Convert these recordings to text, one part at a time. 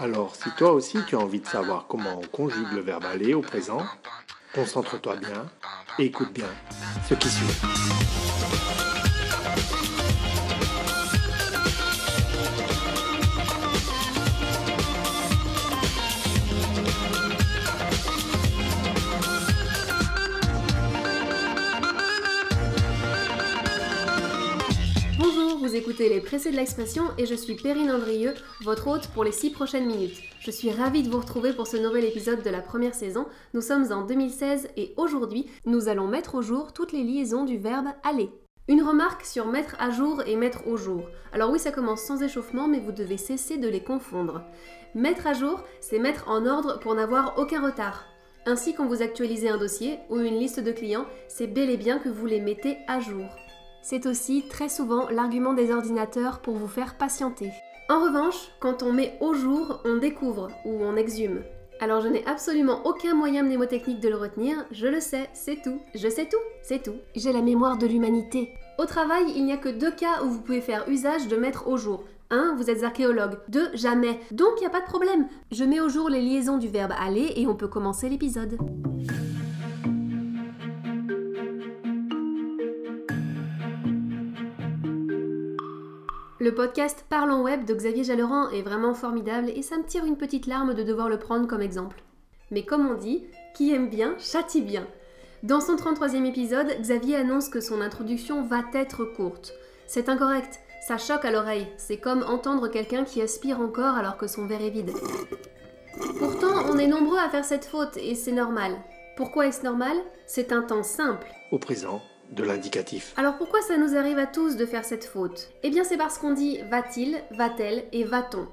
Alors, si toi aussi tu as envie de savoir comment on conjugue le verbe aller au présent, concentre-toi bien et écoute bien ce qui suit. Les Pressés de l'expression et je suis Perrine Andrieux, votre hôte pour les 6 prochaines minutes. Je suis ravie de vous retrouver pour ce nouvel épisode de la première saison. Nous sommes en 2016 et aujourd'hui, nous allons mettre au jour toutes les liaisons du verbe aller. Une remarque sur mettre à jour et mettre au jour. Alors oui, ça commence sans échauffement, mais vous devez cesser de les confondre. Mettre à jour, c'est mettre en ordre pour n'avoir aucun retard. Ainsi, quand vous actualisez un dossier ou une liste de clients, c'est bel et bien que vous les mettez à jour. C'est aussi très souvent l'argument des ordinateurs pour vous faire patienter. En revanche, quand on met au jour, on découvre ou on exhume. Alors je n'ai absolument aucun moyen mnémotechnique de le retenir, je le sais, c'est tout. Je sais tout, c'est tout. J'ai la mémoire de l'humanité. Au travail, il n'y a que deux cas où vous pouvez faire usage de mettre au jour. 1. Vous êtes archéologue. 2. Jamais. Donc il n'y a pas de problème. Je mets au jour les liaisons du verbe aller et on peut commencer l'épisode. Le podcast Parlons Web de Xavier Jalleran est vraiment formidable et ça me tire une petite larme de devoir le prendre comme exemple. Mais comme on dit, qui aime bien, châtie bien. Dans son 33e épisode, Xavier annonce que son introduction va être courte. C'est incorrect, ça choque à l'oreille, c'est comme entendre quelqu'un qui aspire encore alors que son verre est vide. Pourtant, on est nombreux à faire cette faute et c'est normal. Pourquoi est-ce normal? C'est un temps simple. Au présent, de l'indicatif. Alors pourquoi ça nous arrive à tous de faire cette faute? Eh bien c'est parce qu'on dit va-t-il, va-t-elle et va-t-on.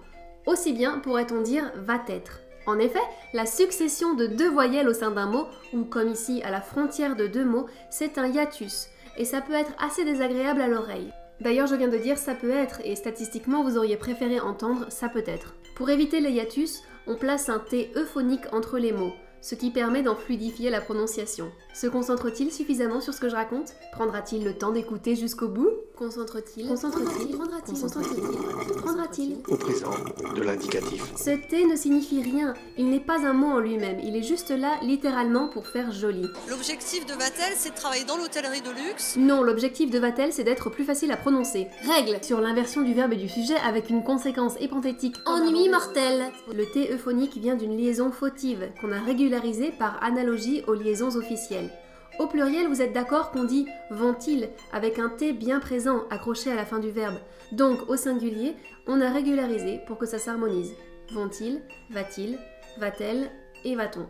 Aussi bien pourrait-on dire va-être. En effet, la succession de deux voyelles au sein d'un mot, ou comme ici à la frontière de deux mots, c'est un hiatus, et ça peut être assez désagréable à l'oreille. D'ailleurs, je viens de dire ça peut être, et statistiquement vous auriez préféré entendre ça peut être. Pour éviter les hiatus, on place un T euphonique entre les mots ce qui permet d'en fluidifier la prononciation. Se concentre-t-il suffisamment sur ce que je raconte? Prendra-t-il le temps d'écouter jusqu'au bout? Concentre-t-il Concentre-t-il Prendra-t-il Concentre-t-il Prendra-t-il Au présent, de l'indicatif. Ce T ne signifie rien, il n'est pas un mot en lui-même, il est juste là littéralement pour faire joli. L'objectif de Vatel, c'est de travailler dans l'hôtellerie de luxe. Non, l'objectif de Vatel, c'est d'être plus facile à prononcer. Règle sur l'inversion du verbe et du sujet avec une conséquence épanthétique ennui mortel. Le T euphonique vient d'une liaison fautive qu'on a régularisée par analogie aux liaisons officielles. Au pluriel, vous êtes d'accord qu'on dit vont-ils avec un T bien présent accroché à la fin du verbe. Donc au singulier, on a régularisé pour que ça s'harmonise. Vont-ils, va-t-il, va-t-elle et va-t-on.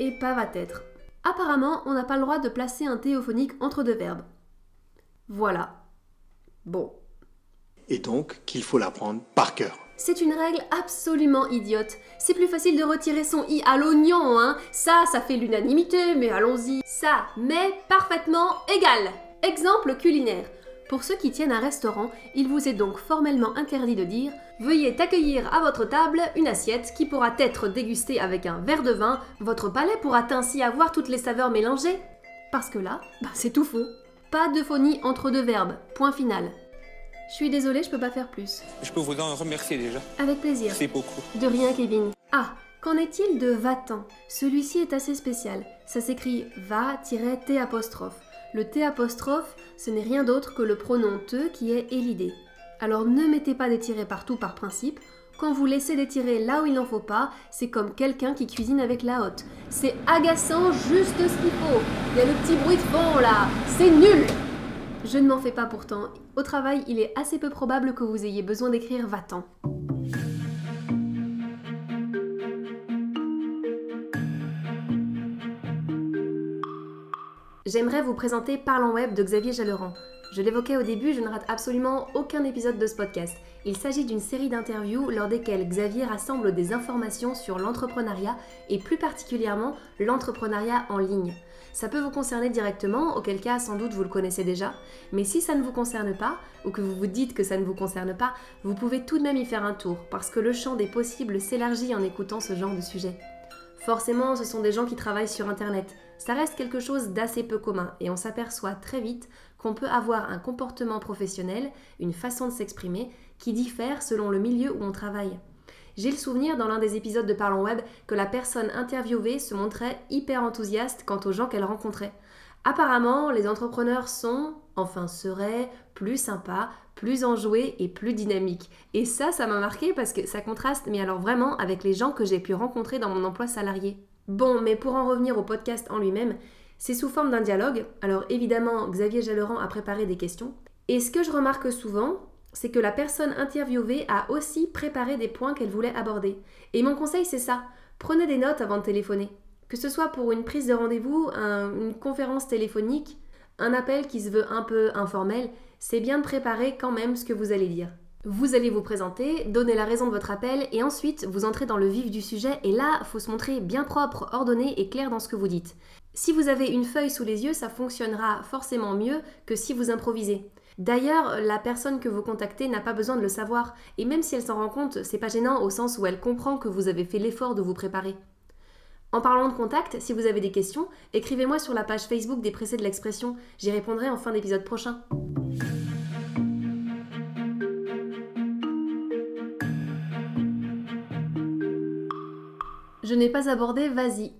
Et pas va-être. Apparemment, on n'a pas le droit de placer un T euphonique entre deux verbes. Voilà. Bon. Et donc qu'il faut l'apprendre par cœur. C'est une règle absolument idiote. C'est plus facile de retirer son i à l'oignon, hein. Ça, ça fait l'unanimité, mais allons-y. Ça m'est parfaitement égal. Exemple culinaire. Pour ceux qui tiennent un restaurant, il vous est donc formellement interdit de dire Veuillez accueillir à votre table une assiette qui pourra être dégustée avec un verre de vin. Votre palais pourra ainsi avoir toutes les saveurs mélangées. Parce que là, bah, c'est tout faux. Pas de phonie entre deux verbes. Point final. Je suis désolée, je peux pas faire plus. Je peux vous en remercier déjà. Avec plaisir. C'est beaucoup. De rien, Kevin. Ah, qu'en est-il de va-t'en? Celui-ci est assez spécial. Ça s'écrit va-t apostrophe. Le T apostrophe, ce n'est rien d'autre que le pronom te qui est élidé. Alors ne mettez pas des tirets partout par principe. Quand vous laissez des tirets là où il n'en faut pas, c'est comme quelqu'un qui cuisine avec la hotte. C'est agaçant juste ce qu'il faut. Il y a le petit bruit de fond là. C'est nul je ne m'en fais pas pourtant. Au travail, il est assez peu probable que vous ayez besoin d'écrire va-t'en. J'aimerais vous présenter Parlons Web de Xavier Jalleran. Je l'évoquais au début, je ne rate absolument aucun épisode de ce podcast. Il s'agit d'une série d'interviews lors desquelles Xavier rassemble des informations sur l'entrepreneuriat et plus particulièrement l'entrepreneuriat en ligne. Ça peut vous concerner directement, auquel cas sans doute vous le connaissez déjà, mais si ça ne vous concerne pas, ou que vous vous dites que ça ne vous concerne pas, vous pouvez tout de même y faire un tour, parce que le champ des possibles s'élargit en écoutant ce genre de sujet. Forcément, ce sont des gens qui travaillent sur Internet. Ça reste quelque chose d'assez peu commun, et on s'aperçoit très vite qu'on peut avoir un comportement professionnel, une façon de s'exprimer, qui diffère selon le milieu où on travaille. J'ai le souvenir dans l'un des épisodes de Parlons Web que la personne interviewée se montrait hyper enthousiaste quant aux gens qu'elle rencontrait. Apparemment, les entrepreneurs sont, enfin seraient, plus sympas, plus enjoués et plus dynamiques. Et ça, ça m'a marqué parce que ça contraste, mais alors vraiment, avec les gens que j'ai pu rencontrer dans mon emploi salarié. Bon, mais pour en revenir au podcast en lui-même, c'est sous forme d'un dialogue. Alors évidemment, Xavier Jalleran a préparé des questions. Et ce que je remarque souvent, c'est que la personne interviewée a aussi préparé des points qu'elle voulait aborder. Et mon conseil, c'est ça. Prenez des notes avant de téléphoner. Que ce soit pour une prise de rendez-vous, une conférence téléphonique, un appel qui se veut un peu informel, c'est bien de préparer quand même ce que vous allez dire. Vous allez vous présenter, donner la raison de votre appel et ensuite vous entrez dans le vif du sujet et là, faut se montrer bien propre, ordonné et clair dans ce que vous dites. Si vous avez une feuille sous les yeux, ça fonctionnera forcément mieux que si vous improvisez. D'ailleurs, la personne que vous contactez n'a pas besoin de le savoir, et même si elle s'en rend compte, c'est pas gênant au sens où elle comprend que vous avez fait l'effort de vous préparer. En parlant de contact, si vous avez des questions, écrivez-moi sur la page Facebook des Pressés de l'expression, j'y répondrai en fin d'épisode prochain. Je n'ai pas abordé vas-y.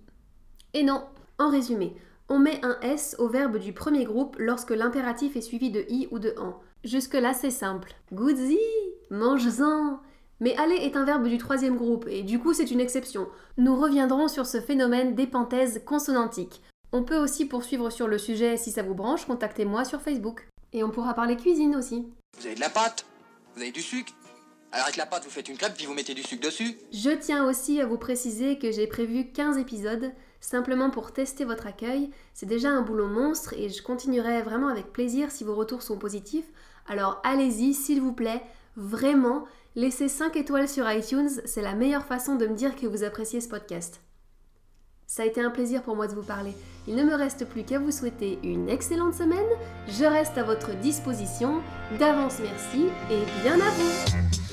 Et non, en résumé, on met un S au verbe du premier groupe lorsque l'impératif est suivi de i ou de en. Jusque-là, c'est simple. Goodsy Mange-en mais aller est un verbe du troisième groupe, et du coup c'est une exception. Nous reviendrons sur ce phénomène d'épenthèse consonantique. On peut aussi poursuivre sur le sujet si ça vous branche, contactez-moi sur Facebook. Et on pourra parler cuisine aussi. Vous avez de la pâte Vous avez du sucre alors avec la pâte, vous faites une crêpe puis vous mettez du sucre dessus. Je tiens aussi à vous préciser que j'ai prévu 15 épisodes simplement pour tester votre accueil. C'est déjà un boulot monstre et je continuerai vraiment avec plaisir si vos retours sont positifs. Alors allez-y, s'il vous plaît, vraiment, laissez 5 étoiles sur iTunes, c'est la meilleure façon de me dire que vous appréciez ce podcast. Ça a été un plaisir pour moi de vous parler. Il ne me reste plus qu'à vous souhaiter une excellente semaine. Je reste à votre disposition. D'avance merci et bien à vous